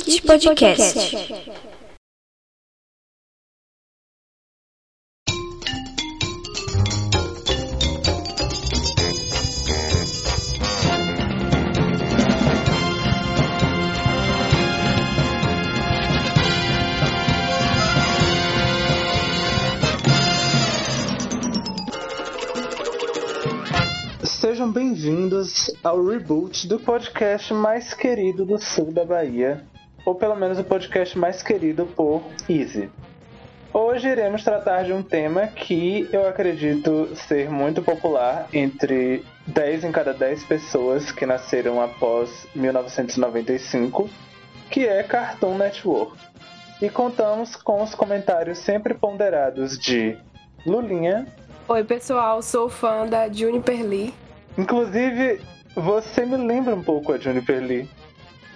Kit Podcast. Sejam bem-vindos ao reboot do podcast mais querido do sul da Bahia, ou pelo menos o podcast mais querido por Easy. Hoje iremos tratar de um tema que eu acredito ser muito popular entre 10 em cada 10 pessoas que nasceram após 1995, que é Cartoon Network. E contamos com os comentários sempre ponderados de Lulinha. Oi, pessoal, sou fã da Juniper Lee. Inclusive, você me lembra um pouco a Juniper Lee.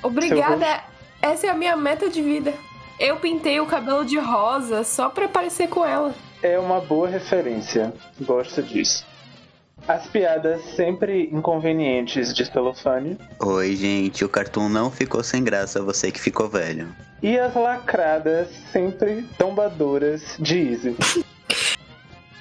Obrigada, essa é a minha meta de vida. Eu pintei o cabelo de rosa só pra parecer com ela. É uma boa referência, gosto disso. As piadas sempre inconvenientes de celofane. Oi, gente, o cartoon não ficou sem graça, você que ficou velho. E as lacradas sempre tombadoras de Easy.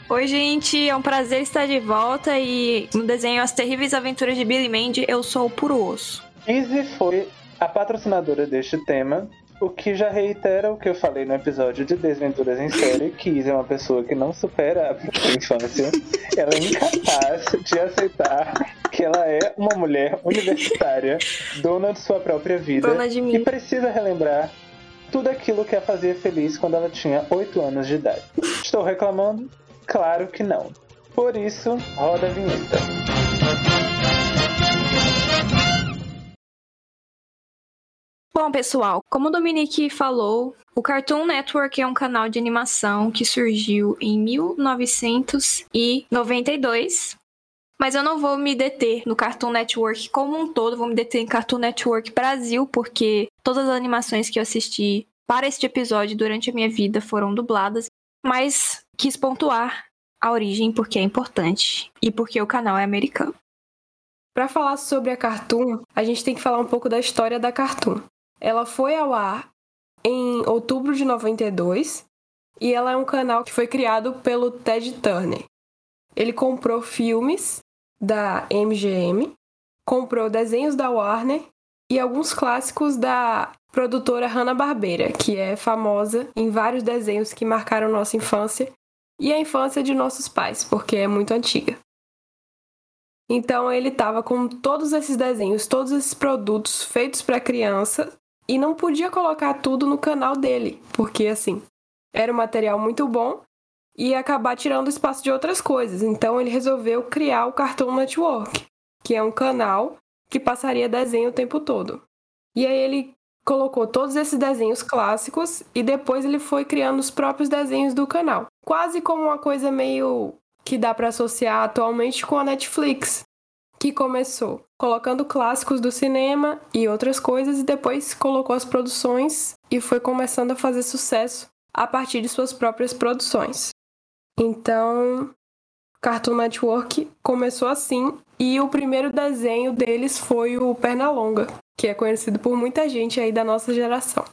Oi, gente, é um prazer estar de volta e no desenho As Terríveis Aventuras de Billy Mandy, eu sou o puro osso. Easy foi a patrocinadora deste tema, o que já reitera o que eu falei no episódio de Desventuras em Série, que Easy é uma pessoa que não supera a infância. Ela é incapaz de aceitar que ela é uma mulher universitária, dona de sua própria vida, Dona de mim. e precisa relembrar tudo aquilo que a fazia feliz quando ela tinha 8 anos de idade. Estou reclamando? Claro que não. Por isso, roda a vinheta. Bom, pessoal, como o Dominique falou, o Cartoon Network é um canal de animação que surgiu em 1992. Mas eu não vou me deter no Cartoon Network como um todo, vou me deter em Cartoon Network Brasil, porque todas as animações que eu assisti para este episódio durante a minha vida foram dubladas. Mas quis pontuar a origem porque é importante e porque o canal é americano. Pra falar sobre a Cartoon, a gente tem que falar um pouco da história da Cartoon. Ela foi ao ar em outubro de 92 e ela é um canal que foi criado pelo Ted Turner. Ele comprou filmes da MGM, comprou desenhos da Warner e alguns clássicos da produtora Hanna-Barbera, que é famosa em vários desenhos que marcaram nossa infância e a infância de nossos pais, porque é muito antiga. Então ele estava com todos esses desenhos, todos esses produtos feitos para criança e não podia colocar tudo no canal dele, porque assim, era um material muito bom e ia acabar tirando espaço de outras coisas. Então ele resolveu criar o Cartoon Network, que é um canal que passaria desenho o tempo todo. E aí ele colocou todos esses desenhos clássicos e depois ele foi criando os próprios desenhos do canal. Quase como uma coisa meio que dá para associar atualmente com a Netflix, que começou colocando clássicos do cinema e outras coisas e depois colocou as produções e foi começando a fazer sucesso a partir de suas próprias produções. Então, Cartoon Network começou assim e o primeiro desenho deles foi o Pernalonga, que é conhecido por muita gente aí da nossa geração.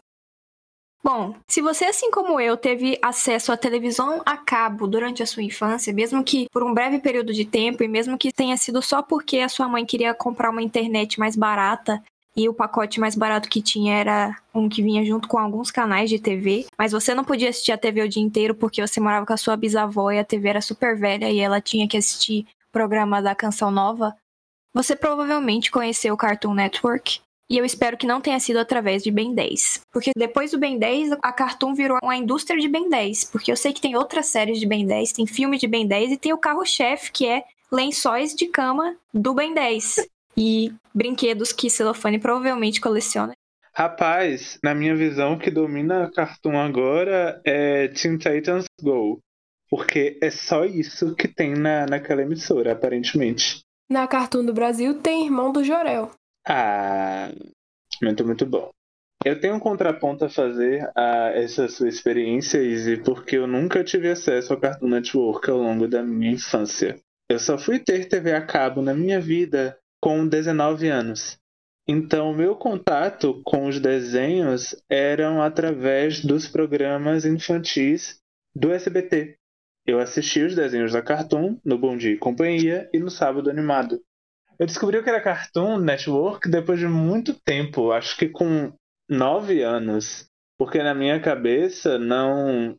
Bom, se você, assim como eu, teve acesso à televisão a cabo durante a sua infância, mesmo que por um breve período de tempo, e mesmo que tenha sido só porque a sua mãe queria comprar uma internet mais barata e o pacote mais barato que tinha era um que vinha junto com alguns canais de TV, mas você não podia assistir a TV o dia inteiro porque você morava com a sua bisavó e a TV era super velha e ela tinha que assistir programa da Canção Nova, você provavelmente conheceu o Cartoon Network e eu espero que não tenha sido através de Ben 10. Porque depois do Ben 10, a Cartoon virou uma indústria de Ben 10. Porque eu sei que tem outras séries de Ben 10, tem filme de Ben 10 e tem o carro-chefe, que é lençóis de cama do Ben 10. E brinquedos que Celofane provavelmente coleciona. Rapaz, na minha visão, o que domina a Cartoon agora é Teen Titans Go. Porque é só isso que tem na, naquela emissora, aparentemente. Na Cartoon do Brasil tem Irmão do Jorel. Ah, muito, muito bom. Eu tenho um contraponto a fazer a essa sua experiência, Izzy, porque eu nunca tive acesso ao Cartoon Network ao longo da minha infância. Eu só fui ter TV a cabo na minha vida com 19 anos. Então, meu contato com os desenhos eram através dos programas infantis do SBT. Eu assistia os desenhos da Cartoon no Bom Dia e Companhia e no Sábado Animado. Eu descobri que era Cartoon Network depois de muito tempo, acho que com nove anos, porque na minha cabeça não,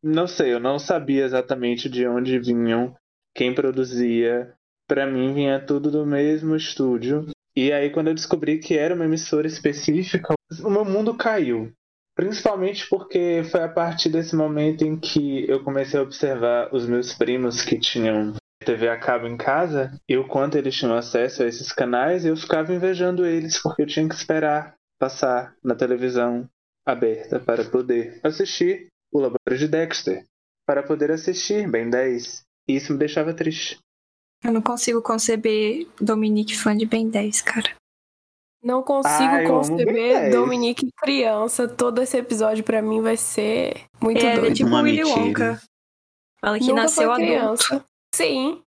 não sei, eu não sabia exatamente de onde vinham, quem produzia. Para mim vinha tudo do mesmo estúdio. E aí quando eu descobri que era uma emissora específica, o meu mundo caiu. Principalmente porque foi a partir desse momento em que eu comecei a observar os meus primos que tinham TV a cabo em casa e o quanto eles tinham acesso a esses canais, eu ficava invejando eles porque eu tinha que esperar passar na televisão aberta para poder assistir o Laboratório de Dexter, para poder assistir Ben 10. E isso me deixava triste. Eu não consigo conceber Dominique fã de Ben 10, cara. Não consigo Ah, eu conceber Ben 10. Dominique criança. Todo esse episódio pra mim vai ser muito é, doido. tipo Uma Willy mentira. Wonka. Fala que Nunca nasceu adulto. Sim.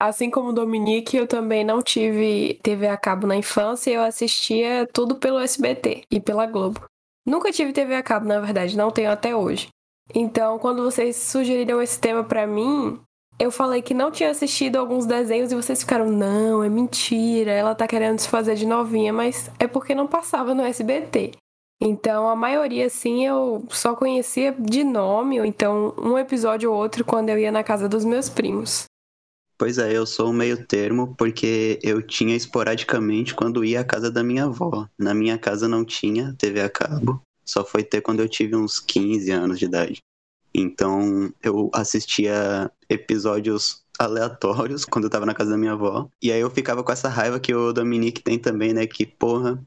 Assim como Dominique, eu também não tive TV a cabo na infância, eu assistia tudo pelo SBT e pela Globo. Nunca tive TV a cabo, na verdade, não tenho até hoje. Então, quando vocês sugeriram esse tema pra mim, eu falei que não tinha assistido alguns desenhos e vocês ficaram, não, é mentira, ela tá querendo se fazer de novinha, mas é porque não passava no SBT. Então, a maioria, sim, eu só conhecia de nome, ou então um episódio ou outro quando eu ia na casa dos meus primos. Pois é, eu sou um meio termo porque eu tinha esporadicamente quando ia à casa da minha avó. Na minha casa não tinha TV a cabo, só foi ter quando eu tive uns 15 anos de idade. Então eu assistia episódios aleatórios quando eu tava na casa da minha avó. E aí eu ficava com essa raiva que o Dominique tem também, né? Que, porra,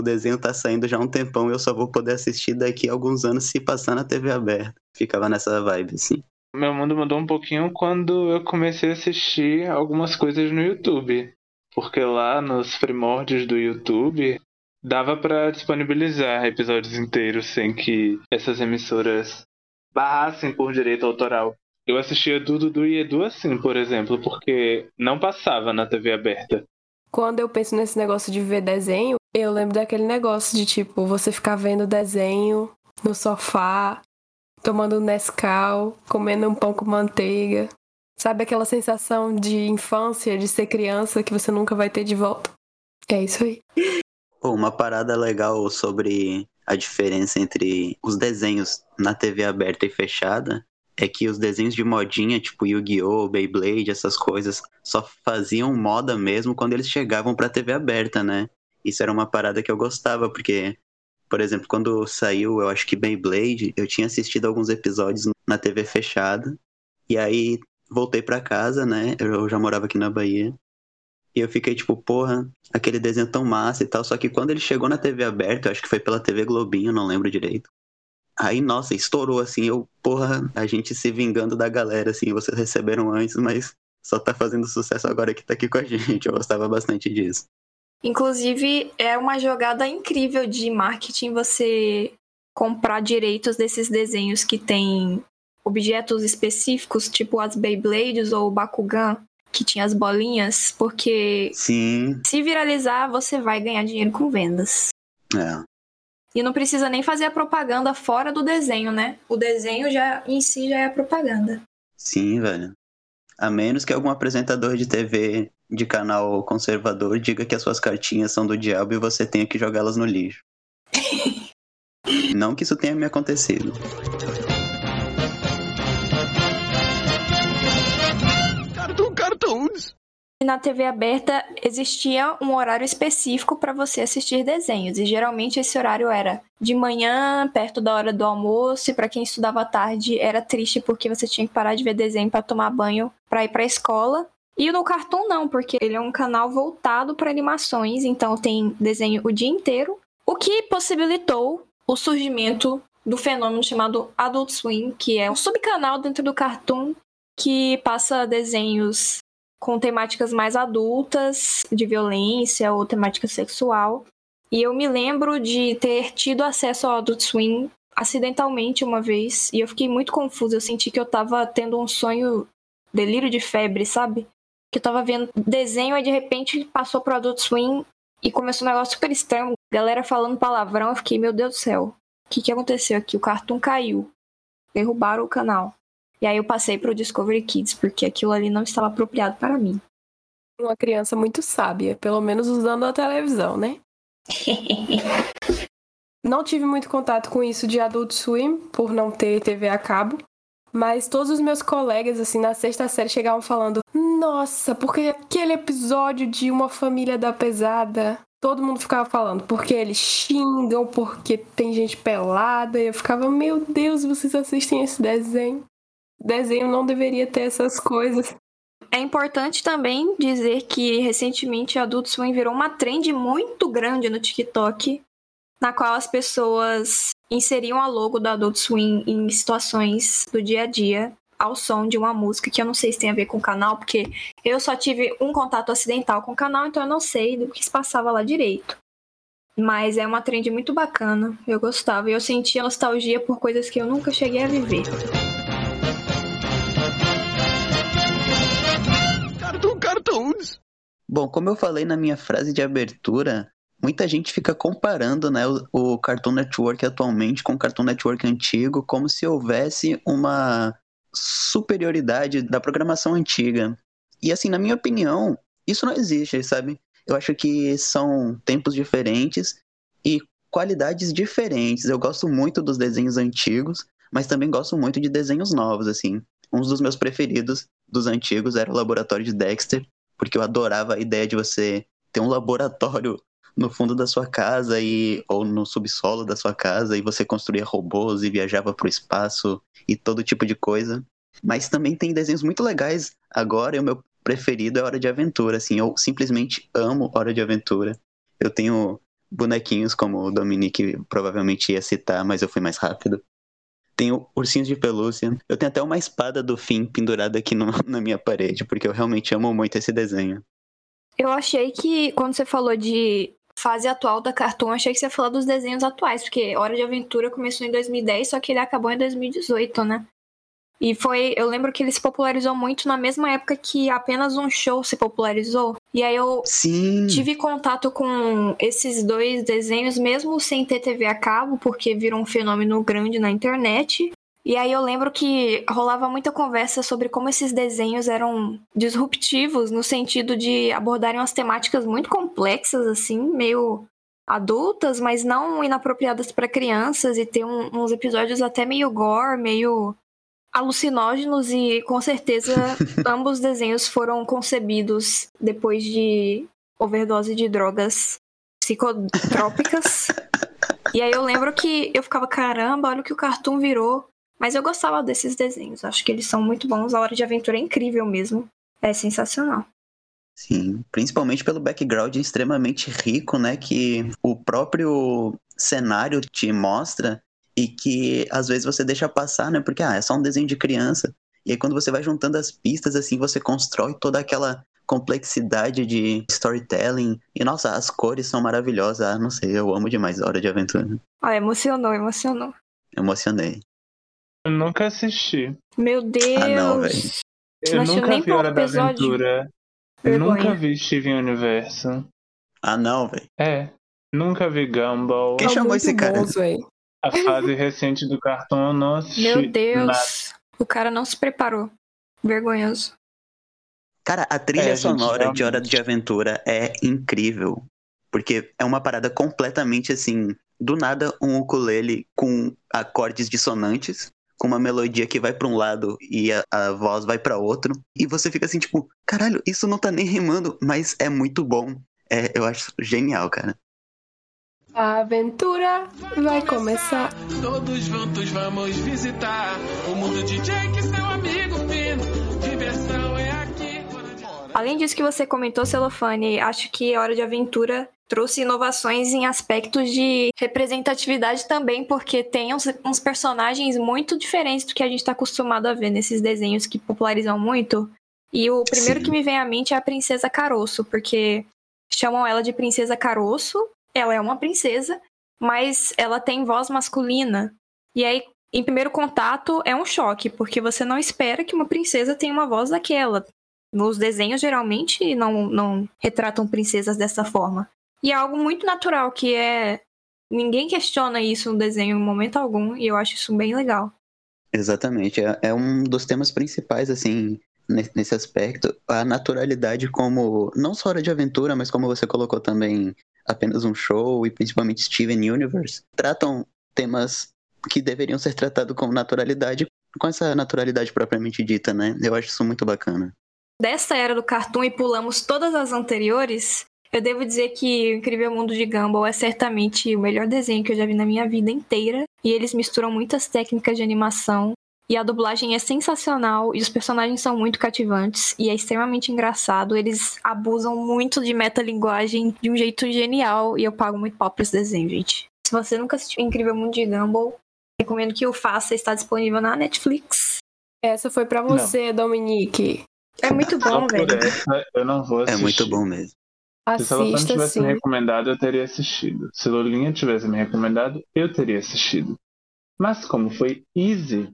o desenho tá saindo já há um tempão e eu só vou poder assistir daqui a alguns anos se passar na TV aberta. Ficava nessa vibe, assim. Meu mundo mudou um pouquinho quando eu comecei a assistir algumas coisas no YouTube. Porque lá nos primórdios do YouTube dava pra disponibilizar episódios inteiros sem que essas emissoras barrassem por direito autoral. Eu assistia Dudu e Edu assim, por exemplo, porque não passava na TV aberta. Quando eu penso nesse negócio de ver desenho, eu lembro daquele negócio de tipo, você ficar vendo desenho no sofá, tomando um Nescau, comendo um pão com manteiga. Sabe aquela sensação de infância, de ser criança que você nunca vai ter de volta? É isso aí. Pô, uma parada legal sobre a diferença entre os desenhos na TV aberta e fechada é que os desenhos de modinha, tipo Yu-Gi-Oh!, Beyblade, essas coisas, só faziam moda mesmo quando eles chegavam pra TV aberta, né? Isso era uma parada que eu gostava, porque, por exemplo, quando saiu, eu acho que Beyblade, eu tinha assistido alguns episódios na TV fechada, e aí voltei pra casa, né? Eu já morava aqui na Bahia. E eu fiquei tipo, porra, aquele desenho tão massa e tal. Só que quando ele chegou na TV aberta, eu acho que foi pela TV Globinho, não lembro direito. Aí, nossa, estourou assim. Eu, porra, a gente se vingando da galera, assim. Vocês receberam antes, mas só tá fazendo sucesso agora que tá aqui com a gente. Eu gostava bastante disso. Inclusive, é uma jogada incrível de marketing você comprar direitos desses desenhos que tem objetos específicos, tipo as Beyblades ou o Bakugan, que tinha as bolinhas, porque Sim, se viralizar, você vai ganhar dinheiro com vendas. é. E não precisa nem fazer a propaganda fora do desenho, né? O desenho já em si já é a propaganda. Sim, velho. A menos que algum apresentador de TV de canal conservador diga que as suas cartinhas são do diabo e você tenha que jogá-las no lixo. Não que isso tenha me acontecido. Na TV aberta existia um horário específico para você assistir desenhos, e geralmente esse horário era de manhã, perto da hora do almoço, e para quem estudava à tarde era triste porque você tinha que parar de ver desenho para tomar banho para ir para a escola. E no Cartoon não, porque ele é um canal voltado para animações, então tem desenho o dia inteiro, o que possibilitou o surgimento do fenômeno chamado Adult Swim, que é um subcanal dentro do Cartoon que passa desenhos com temáticas mais adultas, de violência ou temática sexual. E eu me lembro de ter tido acesso ao Adult Swim acidentalmente uma vez, e eu fiquei muito confusa. Eu senti que eu tava tendo um sonho, delírio de febre, sabe? Que eu tava vendo desenho e de repente passou pro Adult Swim E começou um negócio super estranho, galera falando palavrão, eu fiquei, meu Deus do céu, o que, que aconteceu aqui? O Cartoon caiu. Derrubaram o canal. E aí eu passei pro Discovery Kids, porque aquilo ali não estava apropriado para mim. Uma criança muito sábia, pelo menos usando a televisão, né? não tive muito contato com isso de Adult Swim, por não ter TV a cabo. Mas todos os meus colegas, assim, na sexta série chegavam falando: Nossa, porque aquele episódio de Uma Família da Pesada. Todo mundo ficava falando, porque eles xingam, porque tem gente pelada. E eu ficava: Meu Deus, vocês assistem esse desenho? Desenho não deveria ter essas coisas. É importante também dizer que recentemente Adult Swim virou uma trend muito grande no TikTok, na qual as pessoas inseriam a logo da Adult Swim em situações do dia a dia ao som de uma música que eu não sei se tem a ver com o canal, porque eu só tive um contato acidental com o canal, então eu não sei do que se passava lá direito. Mas é uma trend muito bacana, eu gostava e eu sentia nostalgia por coisas que eu nunca cheguei a viver. Cartoons! Bom, como eu falei na minha frase de abertura, muita gente fica comparando né, o, o, Cartoon Network atualmente com o Cartoon Network antigo, como se houvesse uma superioridade da programação antiga. E assim, na minha opinião, isso não existe, sabe? Eu acho que são tempos diferentes e qualidades diferentes. Eu gosto muito dos desenhos antigos, mas também gosto muito de desenhos novos, assim. Um dos meus preferidos dos antigos era o Laboratório de Dexter, porque eu adorava a ideia de você ter um laboratório no fundo da sua casa e ou no subsolo da sua casa e você construía robôs e viajava para o espaço e todo tipo de coisa. Mas também tem desenhos muito legais agora e o meu preferido é Hora de Aventura, assim, eu simplesmente amo Hora de Aventura. Eu tenho bonequinhos como o Dominique provavelmente ia citar, mas eu fui mais rápido. Tenho ursinhos de pelúcia. Eu tenho até uma espada do fim pendurada aqui no, na minha parede, porque eu realmente amo muito esse desenho. Eu achei que quando você falou de fase atual da Cartoon, achei que você ia falar dos desenhos atuais, porque Hora de Aventura começou em 2010, só que ele acabou em 2018, né? E foi, eu lembro que ele se popularizou muito na mesma época que apenas um show se popularizou. E aí eu Sim. tive contato com esses dois desenhos mesmo sem ter TV a cabo, porque viram um fenômeno grande na internet. E aí eu lembro que rolava muita conversa sobre como esses desenhos eram disruptivos no sentido de abordarem umas temáticas muito complexas, assim, meio adultas, mas não inapropriadas para crianças, e ter um, uns episódios até meio gore, meio alucinógenos, e com certeza ambos desenhos foram concebidos depois de overdose de drogas psicotrópicas. e aí eu lembro que eu ficava, caramba, olha o que o cartoon virou. Mas eu gostava desses desenhos, acho que eles são muito bons. A Hora de Aventura é incrível mesmo. É sensacional. Sim, principalmente pelo background extremamente rico, né? Que o próprio cenário te mostra e que às vezes você deixa passar, né? Porque ah, é só um desenho de criança. E aí quando você vai juntando as pistas, assim, você constrói toda aquela complexidade de storytelling. E nossa, as cores são maravilhosas. Ah, não sei, eu amo demais a Hora de Aventura. Ah, emocionou, emocionou. Emocionei. Eu nunca assisti. Meu Deus! Ah, não, velho. Eu assistiu nunca vi Hora da episódio? Aventura. Eu Vergonha. nunca vi Steven Universo. Ah, não, velho. É. Nunca vi Gumball. Quem São chamou muito esse cara? véi. A fase recente do cartão eu não assisti. Meu Deus! nada. O cara não se preparou. Vergonhoso. Cara, a trilha É, sonora de Hora realmente. de Aventura é incrível. Porque é uma parada completamente assim. Do nada, um ukulele com acordes dissonantes, com uma melodia que vai pra um lado e a, a voz vai pra outro. E você fica assim, tipo, caralho, isso não tá nem rimando, mas é muito bom. É, eu acho genial, cara. A aventura vai começar. Todos juntos vamos visitar o mundo de Jake, seu amigo fino. Diversão é aqui. Além disso que você comentou, Celofane, acho que a Hora de Aventura trouxe inovações em aspectos de representatividade também, porque tem uns, uns personagens muito diferentes do que a gente está acostumado a ver nesses desenhos que popularizam muito. E o primeiro Sim. que me vem à mente é a Princesa Caroço, porque chamam ela de Princesa Caroço, ela é uma princesa, mas ela tem voz masculina. E aí, em primeiro contato, é um choque, porque você não espera que uma princesa tenha uma voz daquela. Nos desenhos, geralmente, não, não retratam princesas dessa forma. E é algo muito natural, que é. Ninguém questiona isso no desenho em momento algum, e eu acho isso bem legal. Exatamente. É, é um dos temas principais, assim, ne- nesse aspecto. A naturalidade como. Não só hora de aventura, mas como você colocou também apenas um show e principalmente Steven Universe, tratam temas que deveriam ser tratados com naturalidade, com essa naturalidade propriamente dita, né? Eu acho isso muito bacana. Dessa era do cartoon e pulamos todas as anteriores, eu devo dizer que O Incrível Mundo de Gumball é certamente o melhor desenho que eu já vi na minha vida inteira. E eles misturam muitas técnicas de animação. E a dublagem é sensacional e os personagens são muito cativantes e é extremamente engraçado. Eles abusam muito de metalinguagem de um jeito genial e eu pago muito pau pra esse desenho, gente. Se você nunca assistiu Incrível Mundo de Gumball, recomendo que o faça, está disponível na Netflix. Essa foi pra você, Dominique. É muito bom, velho. essa eu não vou É assistir. muito bom mesmo. Se o Celofane Assista tivesse sim. me recomendado, eu teria assistido. Se Lolinha tivesse me recomendado, eu teria assistido. Mas como foi easy,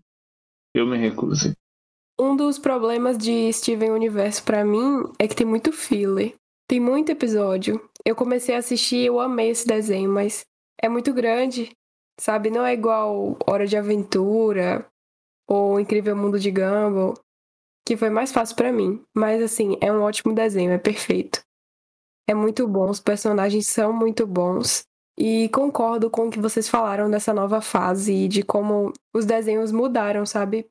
eu me recuso. Um dos problemas de Steven Universo pra mim é que tem muito filler. Tem muito episódio. Eu comecei a assistir eu amei esse desenho, mas é muito grande, sabe? Não é igual Hora de Aventura ou Incrível Mundo de Gumball, que foi mais fácil pra mim. Mas assim, é um ótimo desenho, é perfeito. É muito bom, os personagens são muito bons. E concordo com o que vocês falaram dessa nova fase e de como os desenhos mudaram, sabe?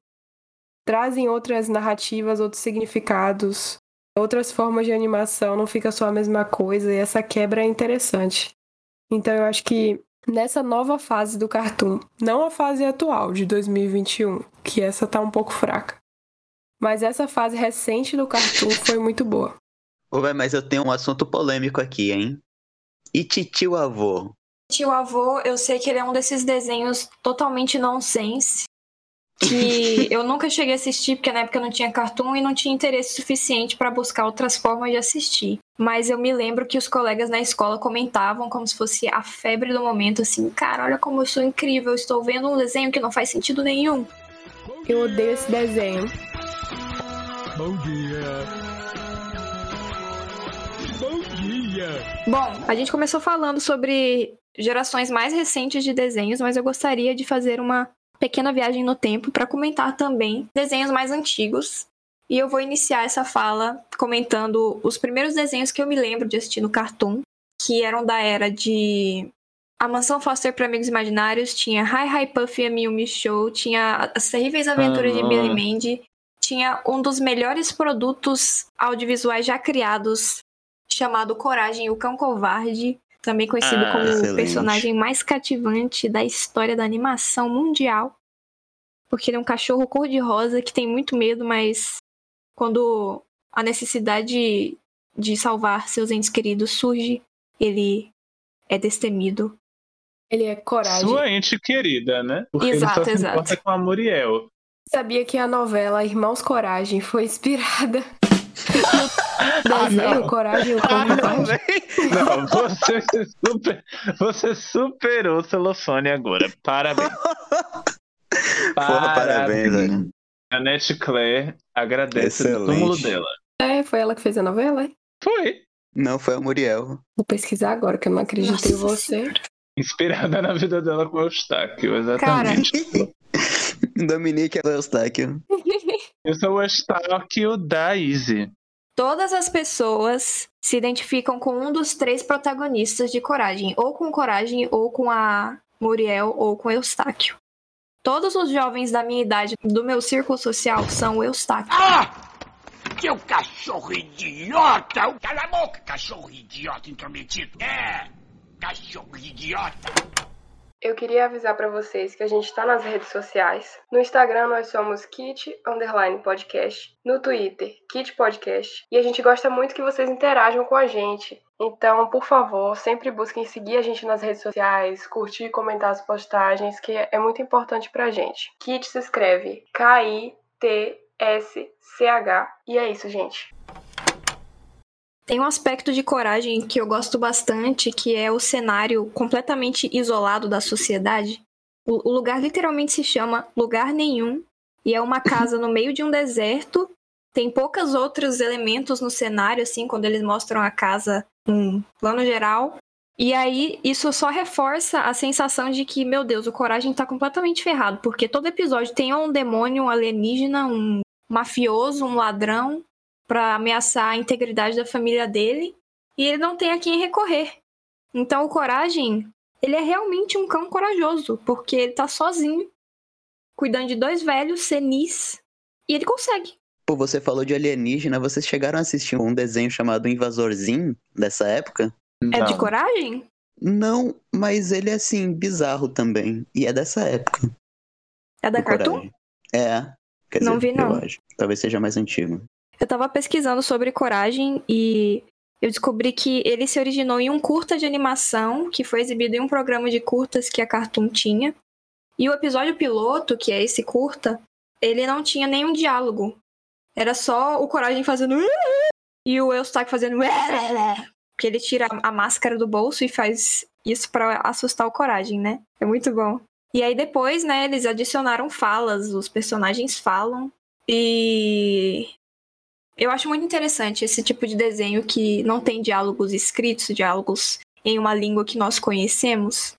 trazem outras narrativas, outros significados, outras formas de animação, não fica só a mesma coisa, e essa quebra é interessante. Então eu acho que nessa nova fase do cartoon, não a fase atual de 2021, que essa tá um pouco fraca, mas essa fase recente do cartoon foi muito boa. Véi, mas eu tenho um assunto polêmico aqui, hein? E titio avô? Tio Avô, eu sei que ele é um desses desenhos totalmente nonsense. Que eu nunca cheguei a assistir, porque na época eu não tinha cartoon e não tinha interesse suficiente para buscar outras formas de assistir. Mas eu me lembro que os colegas na escola comentavam como se fosse a febre do momento, assim, cara, olha como eu sou incrível, estou vendo um desenho que não faz sentido nenhum. Eu odeio esse desenho. Bom dia. Bom, a gente começou falando sobre gerações mais recentes de desenhos, mas eu gostaria de fazer uma pequena viagem no tempo para comentar também desenhos mais antigos. E eu vou iniciar essa fala comentando os primeiros desenhos que eu me lembro de assistir no Cartoon, que eram da era de A Mansão Foster para Amigos Imaginários, tinha Hi Hi Puffy e a Miyumi Show, tinha As Terríveis Aventuras de Ah. Billy Mandy, tinha um dos melhores produtos audiovisuais já criados, chamado Coragem, o Cão Covarde, também conhecido Ah, como o excelente. personagem mais cativante da história da animação mundial. Porque ele é um cachorro cor-de-rosa que tem muito medo, mas quando a necessidade de salvar seus entes queridos surge, ele é destemido. Ele é coragem. Sua ente querida, né? Porque Exato, ele só se exato. importa com a Muriel. Sabia que a novela Irmãos Coragem foi inspirada Ah, desenho não. Coragem, o Ah, não. Não, você, super, você superou o celofane agora. Parabéns. Porra, parabéns, velho. A Nete Claire agradece Excelente. túmulo dela. É, foi ela que fez a novela? é? Foi. Não, foi a Muriel. Vou pesquisar agora, que eu não acredito em Nossa você. Inspirada na vida dela com Eustáquio, exatamente. Dominique é o Eustáquio. Eu sou o Eustáquio da Easy. Todas as pessoas se identificam com um dos três protagonistas de Coragem, ou com Coragem, ou com a Muriel, ou com Eustáquio. Todos os jovens da minha idade, do meu círculo social, são o Eustáquio. Ah! Seu cachorro idiota! Cala a boca, cachorro idiota intrometido! É! Cachorro idiota! Eu queria avisar pra vocês que a gente tá nas redes sociais. No Instagram nós somos Kit Underline Podcast. No Twitter, Kit Podcast. E a gente gosta muito que vocês interajam com a gente. Então, por favor, sempre busquem seguir a gente nas redes sociais, curtir e comentar as postagens, que é muito importante pra gente. Kit se escreve K-I-T-S-C-H. E é isso, gente. Tem um aspecto de coragem que eu gosto bastante, que é o cenário completamente isolado da sociedade. O, lugar literalmente se chama Lugar Nenhum e é uma casa no meio de um deserto. Tem poucos outros elementos no cenário, assim, quando eles mostram a casa num plano geral. E aí, isso só reforça a sensação de que, meu Deus, o Coragem tá completamente ferrado, porque todo episódio tem um demônio, um alienígena, um mafioso, um ladrão, para ameaçar a integridade da família dele, e ele não tem a quem recorrer. Então, o Coragem, ele é realmente um cão corajoso, porque ele tá sozinho, cuidando de dois velhos senis, e ele consegue. Pô, você falou de alienígena, vocês chegaram a assistir um desenho chamado Invasorzinho dessa época? É de Não. coragem? Não, mas ele é assim, bizarro também. E é dessa época. É da Cartoon? Coragem. É. Quer Não dizer, vi, não. Eu acho. Talvez seja mais antigo. Eu tava pesquisando sobre coragem e eu descobri que ele se originou em um curta de animação que foi exibido em um programa de curtas que a Cartoon tinha. E o episódio piloto, que é esse curta, ele não tinha nenhum diálogo. Era só o Coragem fazendo e o Eustáquio fazendo que ele tira a máscara do bolso e faz isso pra assustar o Coragem, né? É muito bom. E aí depois, né, eles adicionaram falas, os personagens falam e eu acho muito interessante esse tipo de desenho que não tem diálogos escritos, diálogos em uma língua que nós conhecemos.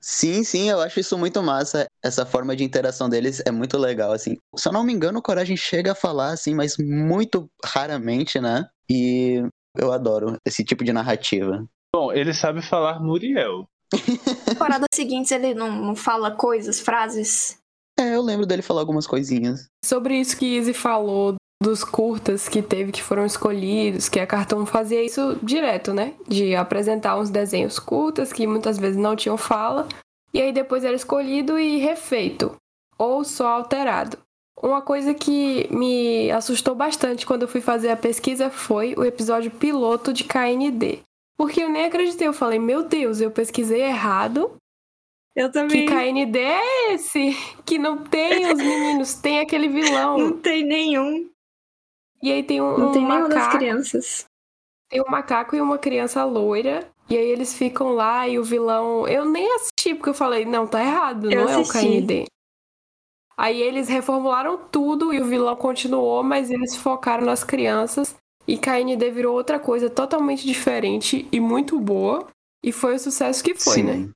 Sim, sim, eu acho isso muito massa. Essa forma de interação deles é muito legal, assim. Se eu não me engano, o Coragem chega a falar, assim, mas muito raramente, né? E eu adoro esse tipo de narrativa. Bom, ele sabe falar Muriel. Temporadas seguintes ele não, não fala coisas, frases. É, eu lembro dele falar algumas coisinhas. Sobre isso que Izzy falou dos curtas que teve que foram escolhidos, que a Cartoon fazia isso direto, né? De apresentar uns desenhos curtas que muitas vezes não tinham fala, e aí depois era escolhido e refeito, ou só alterado. Uma coisa que me assustou bastante quando eu fui fazer a pesquisa foi o episódio piloto de KND. Porque eu nem acreditei, eu falei, meu Deus, eu pesquisei errado, Eu que também. KND é esse? Que não tem os meninos, tem aquele vilão. Não tem nenhum. E aí tem um, Não um tem nenhuma das macaco, crianças. tem um macaco e uma criança loira. E aí eles ficam lá e o vilão. Eu nem assisti, porque eu falei, não, tá errado, Eu não é o assisti. KND. Aí eles reformularam tudo e o vilão continuou, mas eles focaram nas crianças. E KND virou outra coisa totalmente diferente e muito boa. E foi o sucesso que foi, Sim. né?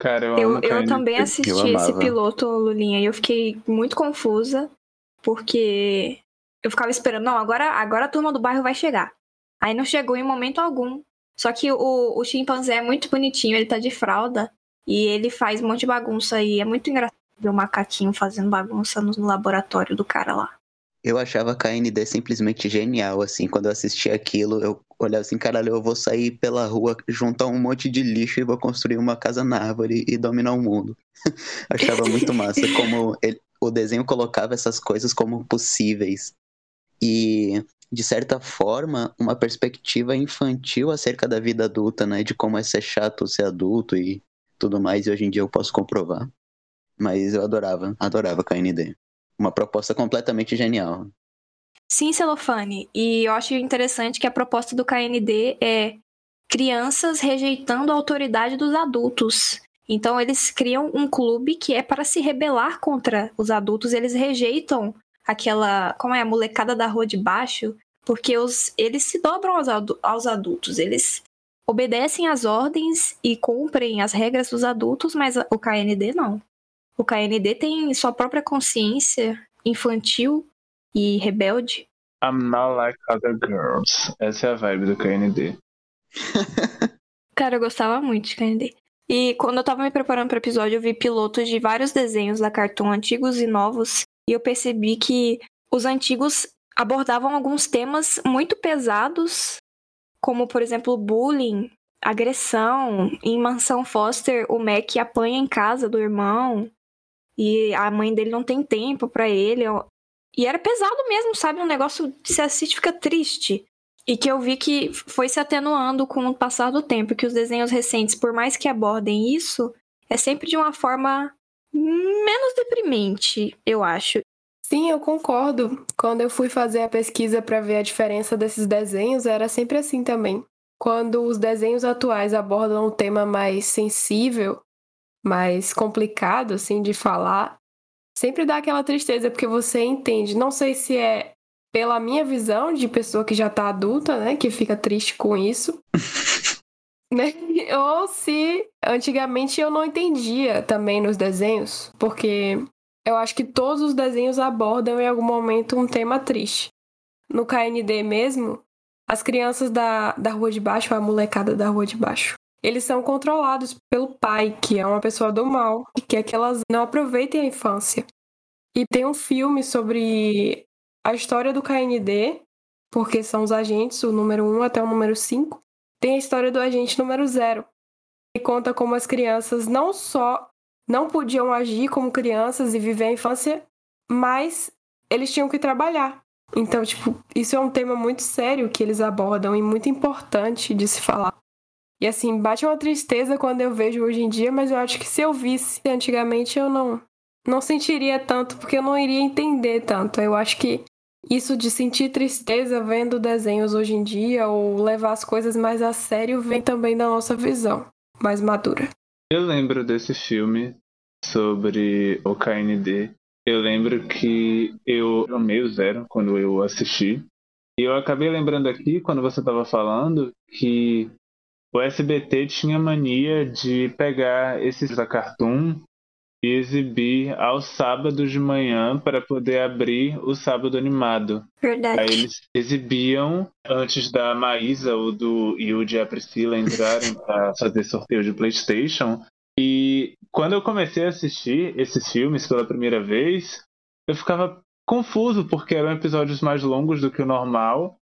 Cara, eu, Eu, amo eu também assisti Eu esse piloto, Lulinha, e eu fiquei muito confusa, porque eu ficava esperando, não, agora, agora a turma do bairro vai chegar. Aí não chegou em momento algum. Só que o, o chimpanzé é muito bonitinho, ele tá de fralda, e ele faz um monte de bagunça, e é muito engraçado ver o macaquinho fazendo bagunça no laboratório do cara lá. Eu achava a KND simplesmente genial, assim. Quando eu assistia aquilo, eu olhava assim, caralho, eu vou sair pela rua, juntar um monte de lixo e vou construir uma casa na árvore e dominar o mundo. achava muito massa como ele- o desenho colocava essas coisas como possíveis. E, de certa forma, uma perspectiva infantil acerca da vida adulta, né? De como é ser chato ser adulto e tudo mais. E hoje em dia eu posso comprovar. Mas eu adorava, adorava KND. Uma proposta completamente genial. Sim, Celofane. E eu acho interessante que a proposta do KND é crianças rejeitando a autoridade dos adultos. Então eles criam um clube que é para se rebelar contra os adultos. Eles rejeitam aquela, como é, a molecada da rua de baixo, porque os, eles se dobram aos, aos adultos. Eles obedecem às ordens e cumprem as regras dos adultos, mas o KND não. O KND tem sua própria consciência infantil e rebelde. I'm not like other girls. Essa é a vibe do KND. Cara, eu gostava muito de KND. E quando eu tava me preparando pro episódio, eu vi pilotos de vários desenhos da Cartoon, antigos e novos, e eu percebi que os antigos abordavam alguns temas muito pesados, como, por exemplo, bullying, agressão. Em Mansão Foster, o Mac apanha em casa do irmão, e a mãe dele não tem tempo pra ele. E era pesado mesmo, sabe? Um negócio que se assiste fica triste. E que eu vi que foi se atenuando com o passar do tempo, que os desenhos recentes, por mais que abordem isso, é sempre de uma forma menos deprimente, eu acho. Sim, eu concordo. Quando eu fui fazer a pesquisa para ver a diferença desses desenhos, era sempre assim também. Quando os desenhos atuais abordam um tema mais sensível, mais complicado, assim, de falar, sempre dá aquela tristeza, porque você entende. Não sei se é pela minha visão de pessoa que já tá adulta, né, que fica triste com isso. Né? Ou se antigamente eu não entendia também nos desenhos, porque eu acho que todos os desenhos abordam em algum momento um tema triste. No KND mesmo, as crianças da, da rua de baixo, a molecada da rua de baixo, eles são controlados pelo pai, que é uma pessoa do mal, e quer que elas não aproveitem a infância. E tem um filme sobre a história do KND, porque são os agentes, o número 1 até o número 5. Tem a história do agente número 0, que conta como as crianças não só não podiam agir como crianças e viver a infância, mas eles tinham que trabalhar. Então, tipo, isso é um tema muito sério que eles abordam e muito importante de se falar. E assim, bate uma tristeza quando eu vejo hoje em dia, mas eu acho que se eu visse antigamente eu não não sentiria tanto, porque eu não iria entender tanto. Eu acho que isso de sentir tristeza vendo desenhos hoje em dia ou levar as coisas mais a sério vem também da nossa visão mais madura. Eu lembro desse filme sobre o KND. Eu lembro que eu amei o Zero quando eu assisti. E eu acabei lembrando aqui, quando você estava falando, que o SBT tinha mania de pegar esses da Cartoon e exibir aos sábados de manhã para poder abrir o sábado animado. Verdade. Aí eles exibiam antes da Maísa o do Yudi e a Priscila entrarem para fazer sorteio de PlayStation. E quando eu comecei a assistir esses filmes pela primeira vez, eu ficava confuso porque eram episódios mais longos do que o normal.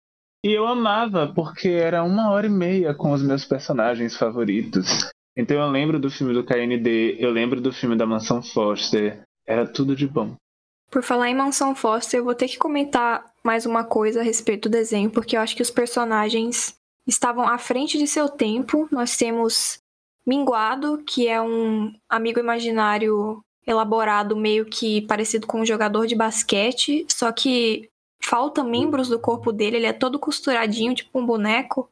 E eu amava porque era uma hora e meia com os meus personagens favoritos. Então eu lembro do filme do KND, eu lembro do filme da Mansão Foster. Era tudo de bom. Por falar em Mansão Foster, eu vou ter que comentar mais uma coisa a respeito do desenho, porque eu acho que os personagens estavam à frente de seu tempo. Nós temos Minguado, que é um amigo imaginário elaborado meio que parecido com um jogador de basquete, só que falta membros do corpo dele, ele é todo costuradinho, tipo um boneco,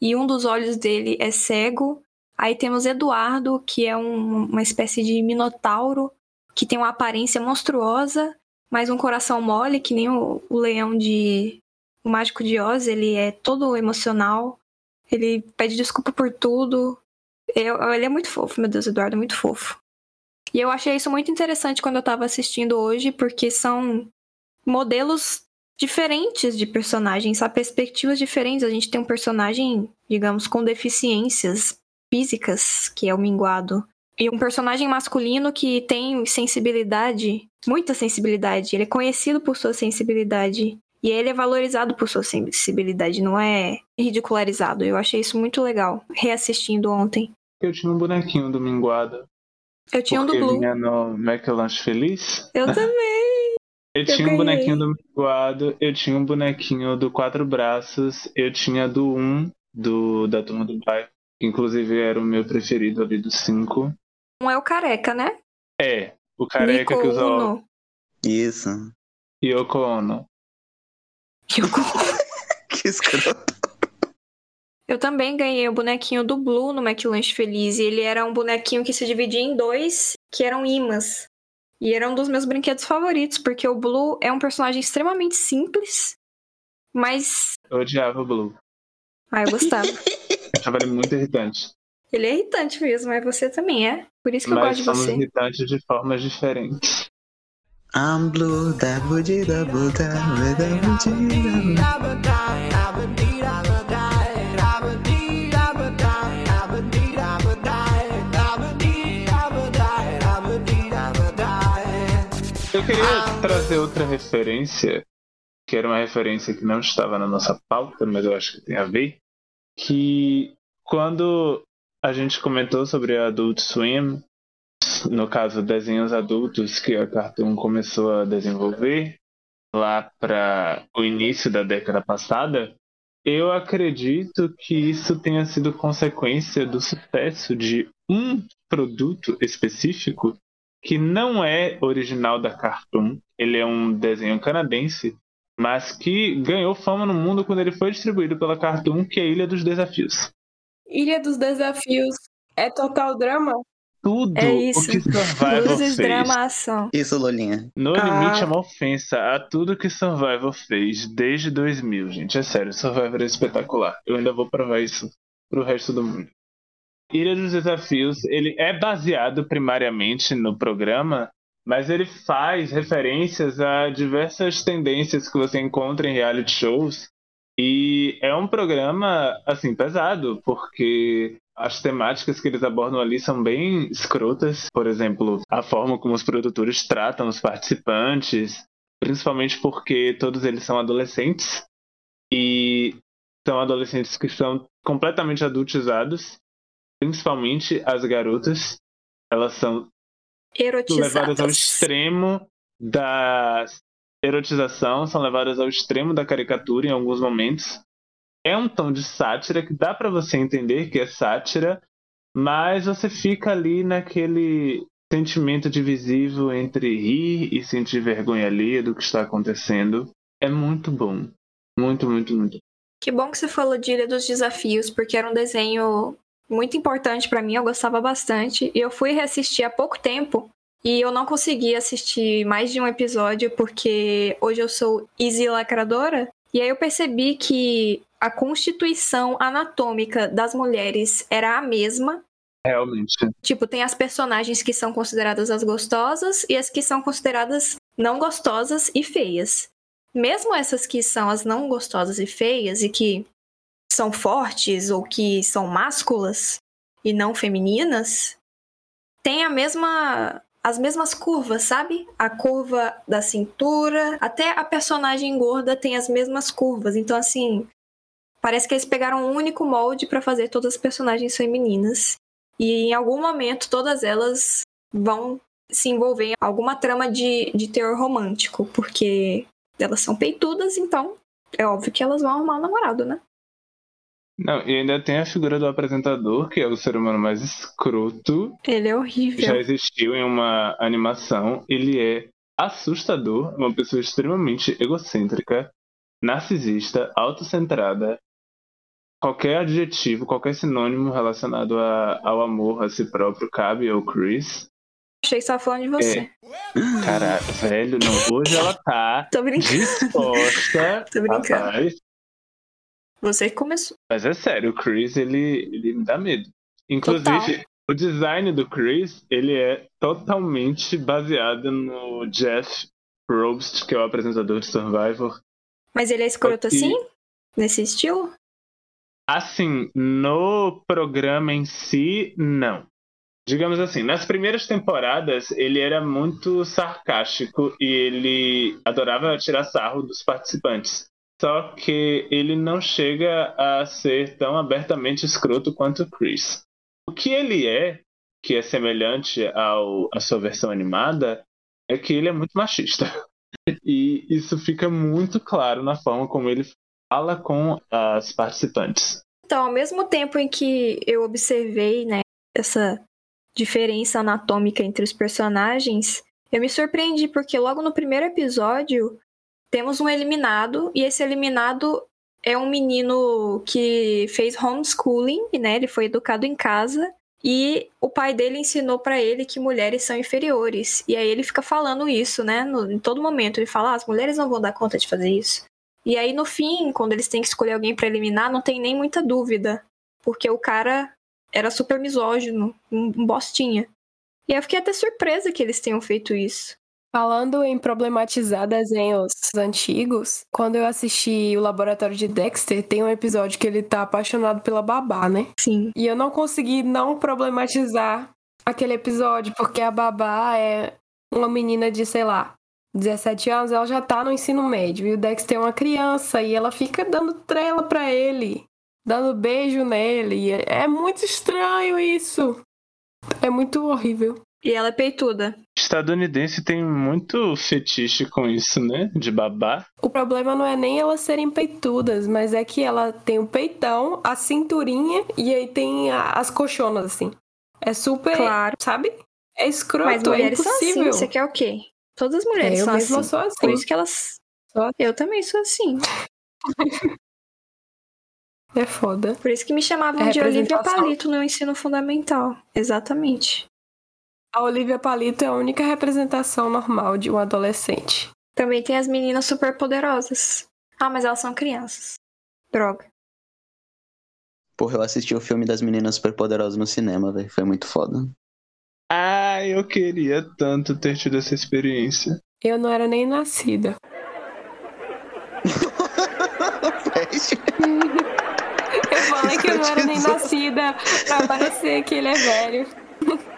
e um dos olhos dele é cego. Aí temos Eduardo, que é um, uma espécie de minotauro, que tem uma aparência monstruosa, mas um coração mole, que nem o, o leão de O Mágico de Oz, ele é todo emocional, ele pede desculpa por tudo. Eu, ele é muito fofo, meu Deus, Eduardo é muito fofo. E eu achei isso muito interessante quando eu tava assistindo hoje, porque são modelos diferentes de personagens, sabe? Perspectivas diferentes. A gente tem um personagem, digamos, com deficiências físicas, que é o minguado. E um personagem masculino que tem sensibilidade, muita sensibilidade. Ele é conhecido por sua sensibilidade. E ele é valorizado por sua sensibilidade, não é ridicularizado. Eu achei isso muito legal, reassistindo ontem. Eu tinha um bonequinho do Minguado. Eu tinha um do Blue. vinha no McLanche Feliz. Eu também. Eu, Eu tinha um ganhei. bonequinho do Minguado, eu tinha um bonequinho do Quatro Braços, eu tinha do Um, do, da Turma do Bairro. Inclusive era o meu preferido ali dos cinco. Um é o careca, né? É, o careca Nico que usa óculos. Uno. Isso. Yoko Ono. Yoko Que escroto. Eu também ganhei o bonequinho do Blue no McLanche Feliz. E ele era um bonequinho que se dividia em dois, que eram imãs. E era um dos meus brinquedos favoritos, porque o Blue é um personagem extremamente simples, mas. Eu odiava o Blue. Ah, eu gostava. Eu achava ele muito irritante. ele é irritante mesmo, mas você também é. Por isso que eu Mas gosto de somos você. irritantes de formas diferentes. I'm blue, da budi da buda, da budi da buda. Eu queria trazer outra referência, que era uma referência que não estava na nossa pauta, mas eu acho que tem a ver, que quando a gente comentou sobre a Adult Swim, no caso desenhos adultos que a Cartoon começou a desenvolver lá para o início da década passada, eu acredito que isso tenha sido consequência do sucesso de um produto específico que não é original da Cartoon. Ele é um desenho canadense, mas que ganhou fama no mundo quando ele foi distribuído pela Cartoon, que é Ilha dos Desafios. Ilha dos Desafios é total drama? Tudo É o isso. que Survival Luzes, fez. drama, ação. Isso, Lolinha. No Ah. limite é uma ofensa a tudo que Survivor fez desde 2000, gente. É sério, Survivor é espetacular. Eu ainda vou provar isso pro resto do mundo. Ilha dos Desafios, ele é baseado primariamente no programa, mas ele faz referências a diversas tendências que você encontra em reality shows. E é um programa, assim, pesado, porque as temáticas que eles abordam ali são bem escrotas. Por exemplo, a forma como os produtores tratam os participantes, principalmente porque todos eles são adolescentes e são adolescentes que são completamente adultizados, principalmente as garotas. Elas são levadas ao extremo da erotização, são levadas ao extremo da caricatura em alguns momentos é um tom de sátira que dá para você entender que é sátira, mas você fica ali naquele sentimento divisível entre rir e sentir vergonha ali do que está acontecendo. É muito bom. Muito, muito, muito. Que bom que você falou de Ilha dos Desafios, porque era um desenho muito importante para mim, eu gostava bastante. E eu fui reassistir há pouco tempo e eu não consegui assistir mais de um episódio porque hoje eu sou easy lacradora. E aí eu percebi que a constituição anatômica das mulheres era a mesma. Realmente. Tipo, tem as personagens que são consideradas as gostosas e as que são consideradas não gostosas e feias. Mesmo essas que são as não gostosas e feias e que são fortes ou que são másculas e não femininas, tem a mesma as mesmas curvas, sabe? A curva da cintura, até a personagem gorda tem as mesmas curvas. Então assim, Parece que eles pegaram um único molde para fazer todas as personagens femininas. E em algum momento todas elas vão se envolver em alguma trama de, de terror romântico, porque elas são peitudas, então é óbvio que elas vão arrumar um namorado, né? Não, e ainda tem a figura do apresentador, que é o ser humano mais escroto. Ele é horrível. Já existiu em uma animação. Ele é assustador, uma pessoa extremamente egocêntrica, narcisista, autocentrada, qualquer adjetivo, qualquer sinônimo relacionado a, ao amor a si próprio cabe ao Chris. Achei que você falando de você. É. Cara, velho, não. Hoje ela tá Tô brincando. disposta. Tô brincando. Rapaz. Você que começou. Mas é sério, o Chris, ele, ele me dá medo. Inclusive, Total. o design do Chris, ele é totalmente baseado no Jeff Probst, que é o apresentador de Survivor. Mas ele é escroto Aqui- assim? Nesse estilo? Assim, no programa em si, não. Digamos assim, nas primeiras temporadas ele era muito sarcástico e ele adorava tirar sarro dos participantes. Só que ele não chega a ser tão abertamente escroto quanto Chris. O que ele é, que é semelhante ao, à sua versão animada, é que ele é muito machista. E isso fica muito claro na forma como ele fala com as participantes. Então, ao mesmo tempo em que eu observei, né, essa diferença anatômica entre os personagens, eu me surpreendi porque logo no primeiro episódio temos um eliminado e esse eliminado é um menino que fez homeschooling, né? Ele foi educado em casa e o pai dele ensinou pra ele que mulheres são inferiores. E aí ele fica falando isso, né? no- em todo momento ele fala: ah, as mulheres não vão dar conta de fazer isso. E aí, no fim, quando eles têm que escolher alguém pra eliminar, não tem nem muita dúvida. Porque o cara era super misógino, um bostinha. E eu fiquei até surpresa que eles tenham feito isso. Falando em problematizar desenhos antigos, quando eu assisti o Laboratório de Dexter, tem um episódio que ele tá apaixonado pela babá, né? Sim. E eu não consegui não problematizar aquele episódio, porque a babá é uma menina de, sei lá, 17 anos, ela já tá no ensino médio. E o Dexter é uma criança e ela fica dando trela pra ele, dando beijo nele. E é é muito estranho isso. É muito horrível. E ela é peituda. Estadunidense tem muito fetiche com isso, né? De babá. O problema não é nem elas serem peitudas, mas é que ela tem o peitão, a cinturinha e aí tem a- as coxonas, assim. É super, Claro. sabe? É Mas escroto, é mulheres são assim. impossível. Você quer o quê? Todas as mulheres eu são mesma assim. sou assim. Por isso que elas. Só- Eu também sou assim. É foda. Por isso que me chamavam É de Olivia. Palito no ensino fundamental. Exatamente. A Olivia Palito é a única representação normal de um adolescente. Também tem as meninas super poderosas. Ah, mas elas são crianças. Droga. Porra, eu assisti o filme das meninas superpoderosas no cinema, velho. Foi muito foda. Ah, eu queria tanto ter tido essa experiência. Eu não era nem nascida. Eu falei que eu não era nem nascida pra parecer que ele é velho.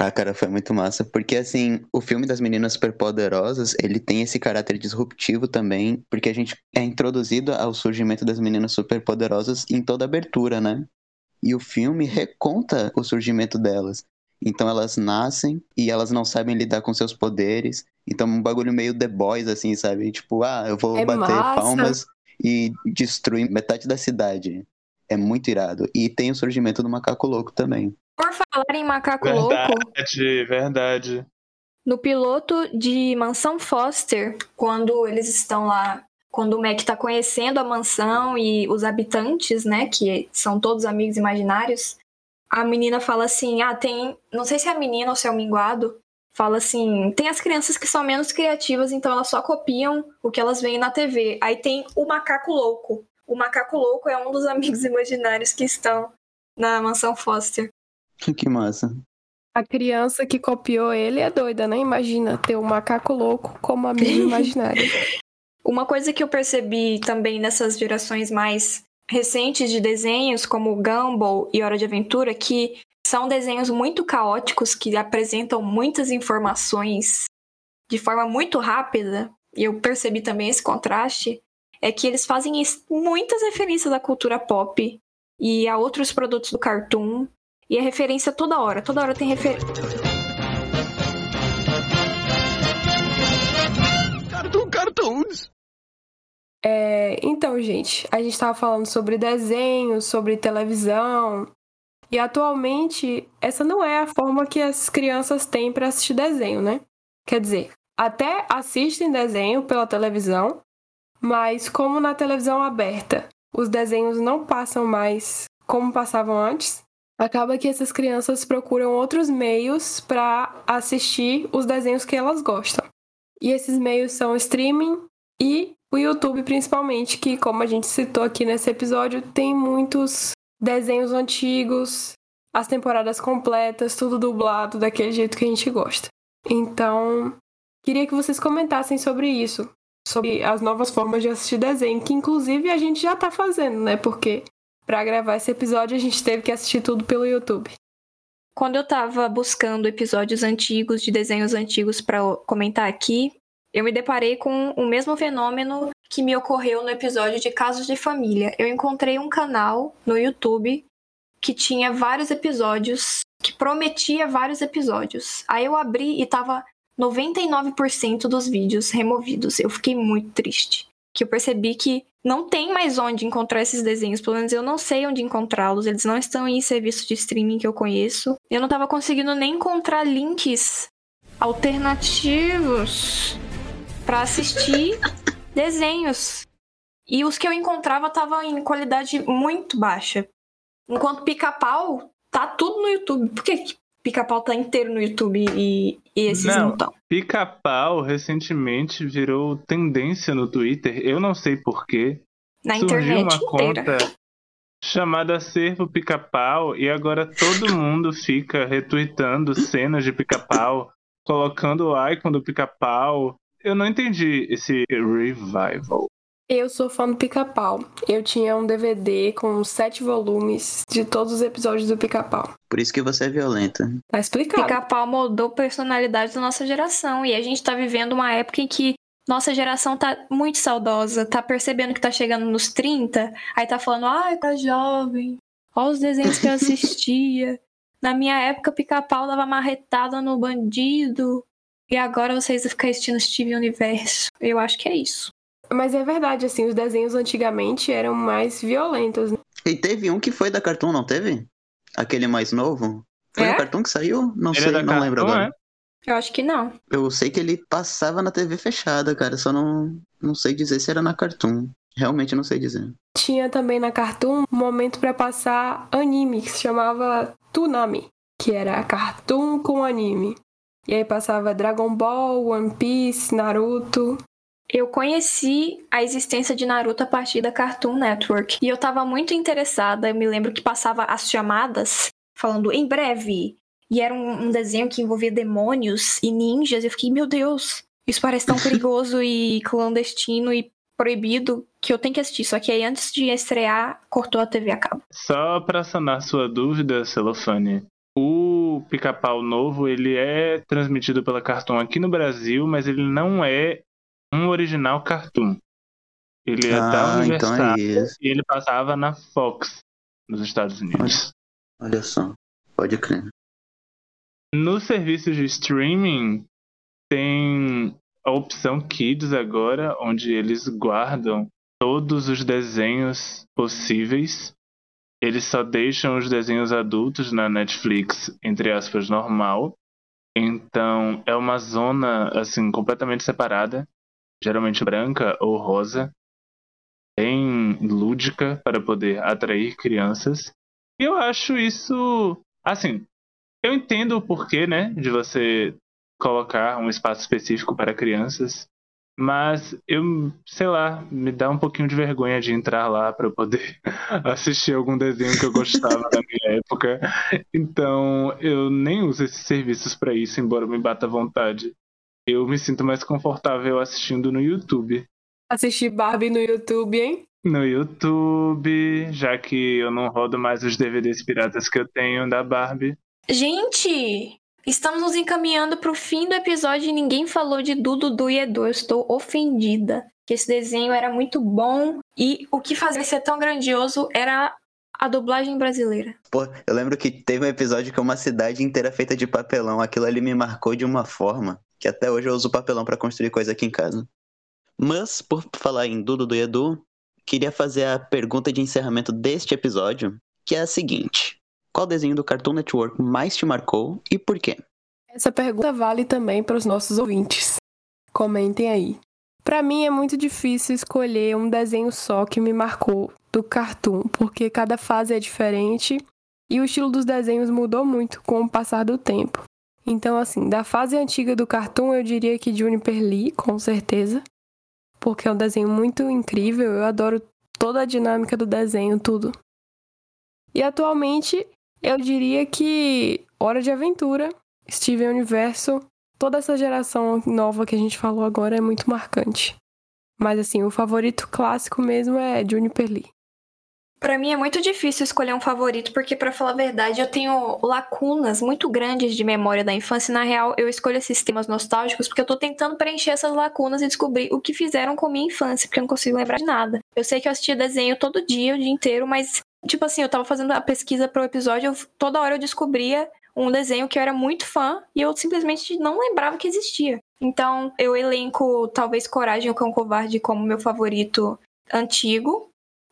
Ah, cara, foi muito massa. Porque, assim, o filme das meninas superpoderosas, ele tem esse caráter disruptivo também, porque a gente é introduzido ao surgimento das meninas superpoderosas em toda abertura, né? E o filme reconta o surgimento delas. Então elas nascem e elas não sabem lidar com seus poderes. Então um bagulho meio The Boys, assim, sabe? Tipo, ah, eu vou É bater massa. palmas e destruir metade da cidade. É muito irado. E tem o surgimento do macaco louco também. Por falar em macaco louco, Verdade, verdade. no piloto de Mansão Foster, quando eles estão lá, quando o Mac tá conhecendo a mansão e os habitantes, né, que são todos amigos imaginários, a menina fala assim: "Ah, tem, não sei se é a menina ou se é o minguado, fala assim: "Tem as crianças que são menos criativas, então elas só copiam o que elas veem na TV". Aí tem o macaco louco. O macaco louco é um dos amigos imaginários que estão na Mansão Foster. Que massa. A criança que copiou ele é doida, né? Imagina ter um macaco louco como amigo imaginário. Uma coisa que eu percebi também nessas gerações mais recentes de desenhos, como Gumball e Hora de Aventura, que são desenhos muito caóticos, que apresentam muitas informações de forma muito rápida, e eu percebi também esse contraste, é que eles fazem muitas referências à cultura pop e a outros produtos do cartoon, e é referência toda hora, toda hora tem referência. Cartoon Cartoons! É, então, gente, a gente estava falando sobre desenhos, sobre televisão. E atualmente, essa não é a forma que as crianças têm para assistir desenho, né? Quer dizer, até assistem desenho pela televisão, mas como na televisão aberta os desenhos não passam mais como passavam antes, acaba que essas crianças procuram outros meios para assistir os desenhos que elas gostam. E esses meios são o streaming e o YouTube principalmente, que como a gente citou aqui nesse episódio, tem muitos desenhos antigos, as temporadas completas, tudo dublado daquele jeito que a gente gosta. Então, queria que vocês comentassem sobre isso, sobre as novas formas de assistir desenho, que inclusive a gente já tá fazendo, né? Porque para gravar esse episódio a gente teve que assistir tudo pelo YouTube. Quando eu tava buscando episódios antigos de desenhos antigos eu comentar aqui, eu me deparei com o mesmo fenômeno que me ocorreu no episódio de Casos de Família. Eu encontrei um canal no YouTube que tinha vários episódios, que prometia vários episódios. Aí eu abri e tava 99% dos vídeos removidos. Eu fiquei muito triste. Que eu percebi que não tem mais onde encontrar esses desenhos. Pelo menos eu não sei onde encontrá-los. Eles não estão em serviço de streaming que eu conheço. Eu não tava conseguindo nem encontrar links alternativos para assistir desenhos. E os que eu encontrava estavam em qualidade muito baixa. Enquanto pica-pau tá tudo no YouTube. Por que pica-pau tá inteiro no YouTube e, e esses Não. não estão? Pica-pau recentemente virou tendência no Twitter. Eu não sei porquê. Na Surgiu internet uma inteira. conta chamada Acervo Pica-Pau e agora todo mundo fica retweetando cenas de pica-pau, colocando o icon do pica-pau. Eu não entendi esse revival. Eu sou fã do Pica-Pau. Eu tinha um DVD com sete volumes de todos os episódios do Pica-Pau. Por isso que você é violenta. Tá explicado. Pica-pau moldou personalidade da nossa geração. E a gente tá vivendo uma época em que nossa geração tá muito saudosa, tá percebendo que tá chegando nos 30, aí tá falando, ai, tá jovem, olha os desenhos que eu assistia. Na minha época, pica-pau dava marretada no bandido. E agora vocês vão ficar assistindo Steven Universo. Eu acho que é isso. Mas é verdade, assim, os desenhos antigamente eram mais violentos. né? E teve um que foi da Cartoon, não teve? Aquele mais novo? Foi É? da Cartoon que saiu? Não Ele é sei, da não lembro Cartoon, agora. Eu acho que não. Eu sei que ele passava na TV fechada, cara. Só não, não sei dizer se era na Cartoon. Realmente não sei dizer. Tinha também na Cartoon um momento pra passar anime, que se chamava Toonami, que era Cartoon com anime. E aí passava Dragon Ball, One Piece, Naruto. Eu conheci a existência de Naruto a partir da Cartoon Network. E eu tava muito interessada. Eu me lembro que passava as chamadas falando em breve. E era um, um desenho que envolvia demônios e ninjas. Eu fiquei, meu Deus, isso parece tão perigoso e clandestino e proibido que eu tenho que assistir. Só que aí antes de estrear, cortou a TV a cabo. Só pra sanar sua dúvida, Celofane, o Pica-Pau Novo, ele é transmitido pela Cartoon aqui no Brasil, mas ele não é um original Cartoon. Ele é Ah, da então Universal é isso. e ele passava na Fox, nos Estados Unidos. Olha só, pode crer. Nos serviços de streaming, tem a opção Kids agora, onde eles guardam todos os desenhos possíveis. Eles só deixam os desenhos adultos na Netflix, entre aspas, normal. Então é uma zona assim completamente separada, geralmente branca ou rosa, bem lúdica para poder atrair crianças. E eu acho isso assim, eu entendo o porquê, né, de você colocar um espaço específico para crianças, mas eu, sei lá, me dá um pouquinho de vergonha de entrar lá para poder assistir algum desenho que eu gostava na minha época. Então, eu nem uso esses serviços para isso, embora me bata à vontade. Eu me sinto mais confortável assistindo no YouTube. Assistir Barbie no YouTube, hein? No YouTube, já que eu não rodo mais os DVDs piratas que eu tenho da Barbie. Gente, estamos nos encaminhando pro fim do episódio e ninguém falou de Dudu, Du e Edu. Eu estou ofendida. Que esse desenho era muito bom e o que fazia ser tão grandioso era a dublagem brasileira. Pô, eu lembro que teve um episódio que é uma cidade inteira feita de papelão. Aquilo ali me marcou de uma forma que até hoje eu uso papelão pra construir coisa aqui em casa. Mas, por falar em Dudu do Edu, queria fazer a pergunta de encerramento deste episódio, que é a seguinte: Qual desenho do Cartoon Network mais te marcou e por quê? Essa pergunta vale também para os nossos ouvintes. Comentem aí. Para mim é muito difícil escolher um desenho só que me marcou do Cartoon, porque cada fase é diferente e o estilo dos desenhos mudou muito com o passar do tempo. Então, assim, da fase antiga do Cartoon, eu diria que Juniper Lee, com certeza, porque é um desenho muito incrível, eu adoro toda a dinâmica do desenho, tudo. E atualmente, eu diria que Hora de Aventura, Steven Universo, toda essa geração nova que a gente falou agora é muito marcante. Mas assim, o favorito clássico mesmo é Juniper Lee. Pra mim é muito difícil escolher um favorito, porque pra falar a verdade, eu tenho lacunas muito grandes de memória da infância. E, na real, eu escolho esses temas nostálgicos porque eu tô tentando preencher essas lacunas e descobrir o que fizeram com minha infância, porque eu não consigo lembrar de nada. Eu sei que eu assistia desenho todo dia, o dia inteiro, mas tipo assim, eu tava fazendo a pesquisa pro episódio, eu- toda hora eu descobria um desenho que eu era muito fã e eu simplesmente não lembrava que existia. Então, eu elenco talvez Coragem o Cão Covarde como meu favorito antigo,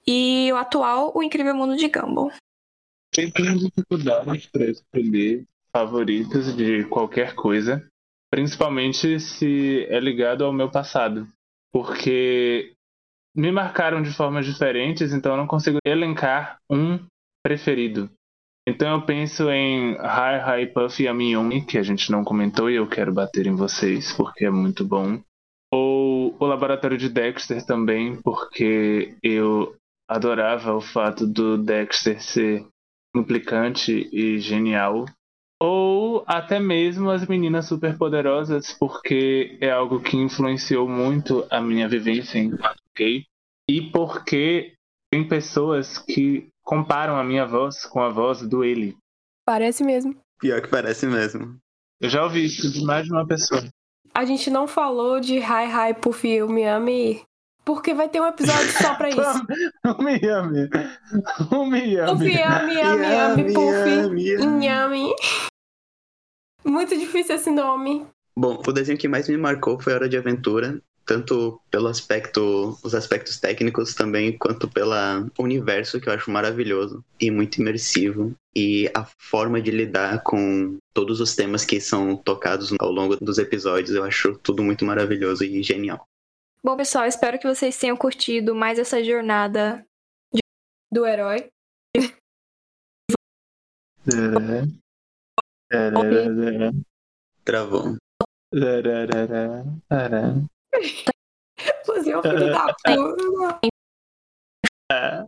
e o atual, O Incrível Mundo de Gumball. Tenho dificuldades para escolher favoritos de qualquer coisa, principalmente se é ligado ao meu passado, porque me marcaram de formas diferentes, então eu não consigo elencar um preferido. Então eu penso em Hi Hi Puff e Miyumi, que a gente não comentou e eu quero bater em vocês porque é muito bom. Ou o Laboratório de Dexter também, porque eu adorava o fato do Dexter ser implicante e genial. Ou até mesmo as meninas superpoderosas, porque é algo que influenciou muito a minha vivência enquanto gay. E porque tem pessoas que comparam a minha voz com a voz do ele. Parece mesmo. Pior que parece mesmo. Eu já ouvi isso de mais de uma pessoa. A gente não falou de Hi Hi Puff e Miami, porque vai ter um episódio só pra isso. O Miami. O Miami. Puff, Yami, Yami, Yami, Puff. Nhami. Muito difícil esse nome. Bom, o desenho que mais me marcou foi Hora de Aventura, tanto pelo aspecto, os aspectos técnicos também, quanto pelo universo que eu acho maravilhoso e muito imersivo e a forma de lidar com todos os temas que são tocados ao longo dos episódios, eu acho tudo muito maravilhoso e genial. Bom, pessoal, espero que vocês tenham curtido mais essa jornada. Do herói. Travou. Você é um filho da puta. É.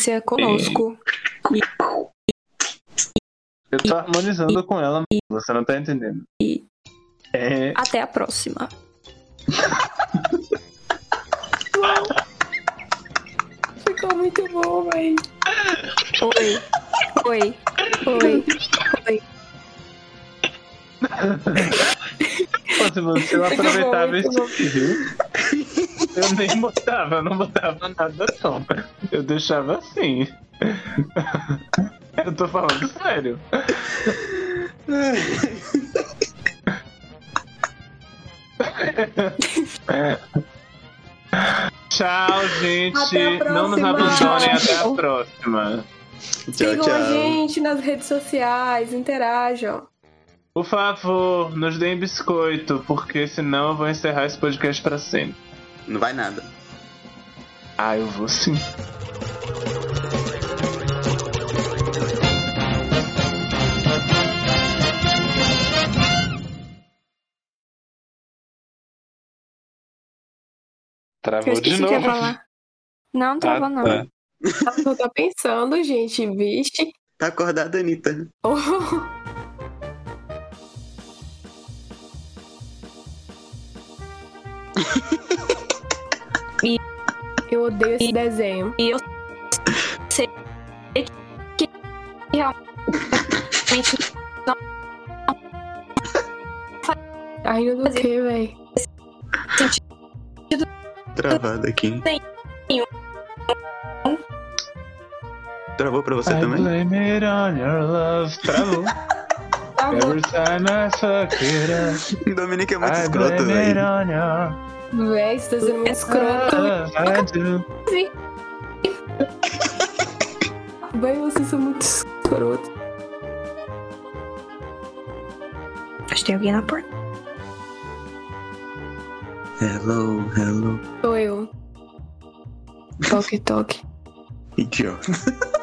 Você é conosco. Eu tô harmonizando com ela, você não tá entendendo. É. Até a próxima. Ficou muito bom, véi. Oi. Oi. Oi. Oi. Se você não aproveitava esse fio, eu nem botava, eu não botava nada não. Eu deixava assim. Eu tô falando sério. Tchau, gente. A Não nos abandonem. Até a próxima. Tchau, Sigam a tchau. gente nas redes sociais, interajam. Por favor, nos deem biscoito, porque senão eu vou encerrar esse podcast pra sempre. Não vai nada. Ah, eu vou sim. Travou de novo. Não, não travou Ah, não. tá. Só tá pensando, gente, vixe. Tá acordada, Anitta. Oh. E- Eu odeio esse desenho. E eu sei que realmente Tá rindo do quê, véi? Travada aqui. Travou pra você I também? blame it on your love. Travou. Every time I fuck it up. Dominique é muito I escroto, velho. your Véi, você tá sendo muito escroto. I do. Véi, vocês são muito escroto. Acho que tem alguém na porta. Hello, hello. Sou eu. Toque, toque. Idiota.